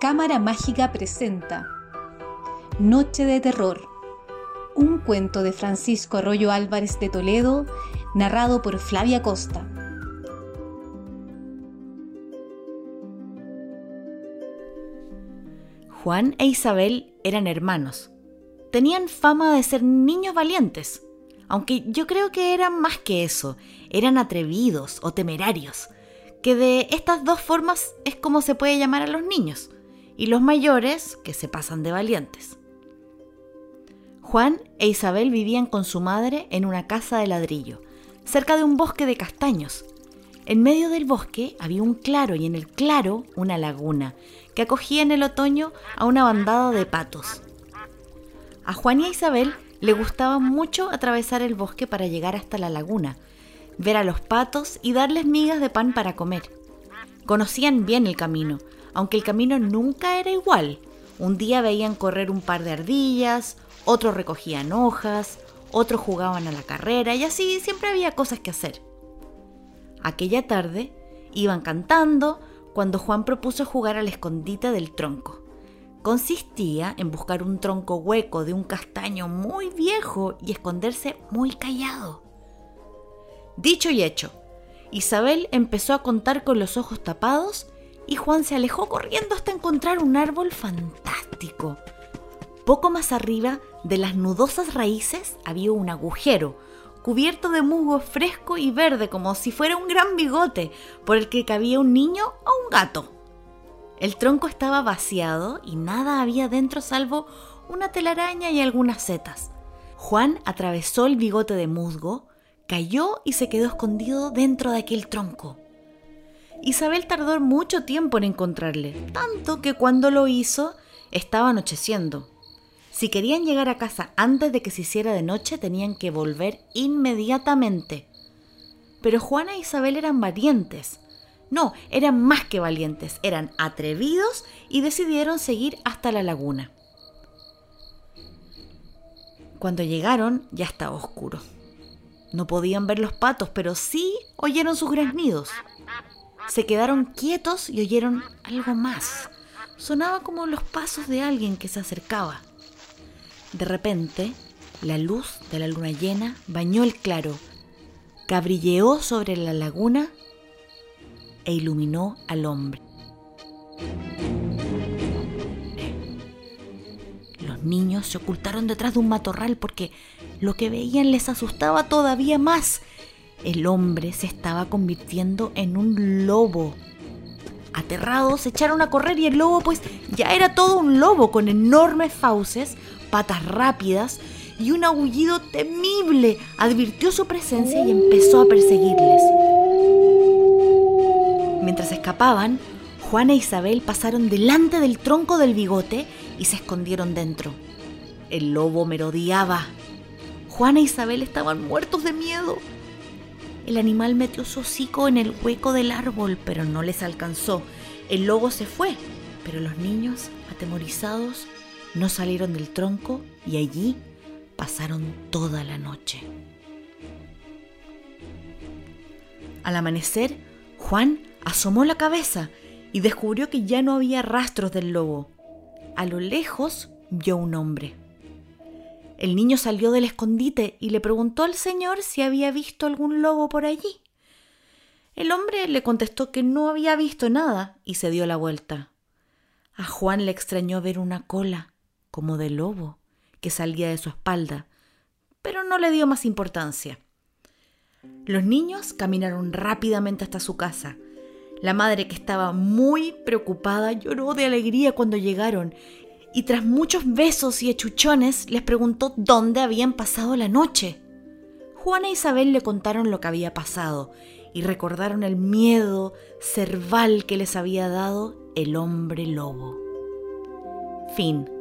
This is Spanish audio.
Cámara Mágica presenta Noche de Terror, un cuento de Francisco Arroyo Álvarez de Toledo, narrado por Flavia Costa. Juan e Isabel eran hermanos. Tenían fama de ser niños valientes, aunque yo creo que eran más que eso, eran atrevidos o temerarios, que de estas dos formas es como se puede llamar a los niños y los mayores que se pasan de valientes. Juan e Isabel vivían con su madre en una casa de ladrillo, cerca de un bosque de castaños. En medio del bosque había un claro y en el claro una laguna que acogía en el otoño a una bandada de patos. A Juan y a Isabel le gustaba mucho atravesar el bosque para llegar hasta la laguna, ver a los patos y darles migas de pan para comer. Conocían bien el camino, aunque el camino nunca era igual. Un día veían correr un par de ardillas, otros recogían hojas, otros jugaban a la carrera y así siempre había cosas que hacer. Aquella tarde iban cantando cuando Juan propuso jugar al escondite del tronco. Consistía en buscar un tronco hueco de un castaño muy viejo y esconderse muy callado. Dicho y hecho, Isabel empezó a contar con los ojos tapados y Juan se alejó corriendo hasta encontrar un árbol fantástico. Poco más arriba de las nudosas raíces había un agujero, cubierto de musgo fresco y verde como si fuera un gran bigote por el que cabía un niño o un gato. El tronco estaba vaciado y nada había dentro salvo una telaraña y algunas setas. Juan atravesó el bigote de musgo, cayó y se quedó escondido dentro de aquel tronco. Isabel tardó mucho tiempo en encontrarle, tanto que cuando lo hizo estaba anocheciendo. Si querían llegar a casa antes de que se hiciera de noche, tenían que volver inmediatamente. Pero Juana e Isabel eran valientes. No, eran más que valientes, eran atrevidos y decidieron seguir hasta la laguna. Cuando llegaron ya estaba oscuro. No podían ver los patos, pero sí oyeron sus graznidos. Se quedaron quietos y oyeron algo más. Sonaba como los pasos de alguien que se acercaba. De repente, la luz de la luna llena bañó el claro, cabrilleó sobre la laguna e iluminó al hombre. Los niños se ocultaron detrás de un matorral porque lo que veían les asustaba todavía más el hombre se estaba convirtiendo en un lobo. Aterrados, se echaron a correr y el lobo pues ya era todo un lobo con enormes fauces, patas rápidas y un aullido temible. Advirtió su presencia y empezó a perseguirles. Mientras escapaban, Juana e Isabel pasaron delante del tronco del bigote y se escondieron dentro. El lobo merodeaba. Juana e Isabel estaban muertos de miedo. El animal metió su hocico en el hueco del árbol, pero no les alcanzó. El lobo se fue, pero los niños, atemorizados, no salieron del tronco y allí pasaron toda la noche. Al amanecer, Juan asomó la cabeza y descubrió que ya no había rastros del lobo. A lo lejos vio un hombre. El niño salió del escondite y le preguntó al señor si había visto algún lobo por allí. El hombre le contestó que no había visto nada y se dio la vuelta. A Juan le extrañó ver una cola, como de lobo, que salía de su espalda, pero no le dio más importancia. Los niños caminaron rápidamente hasta su casa. La madre, que estaba muy preocupada, lloró de alegría cuando llegaron y tras muchos besos y achuchones les preguntó dónde habían pasado la noche. Juana e Isabel le contaron lo que había pasado y recordaron el miedo cerval que les había dado el hombre lobo. Fin.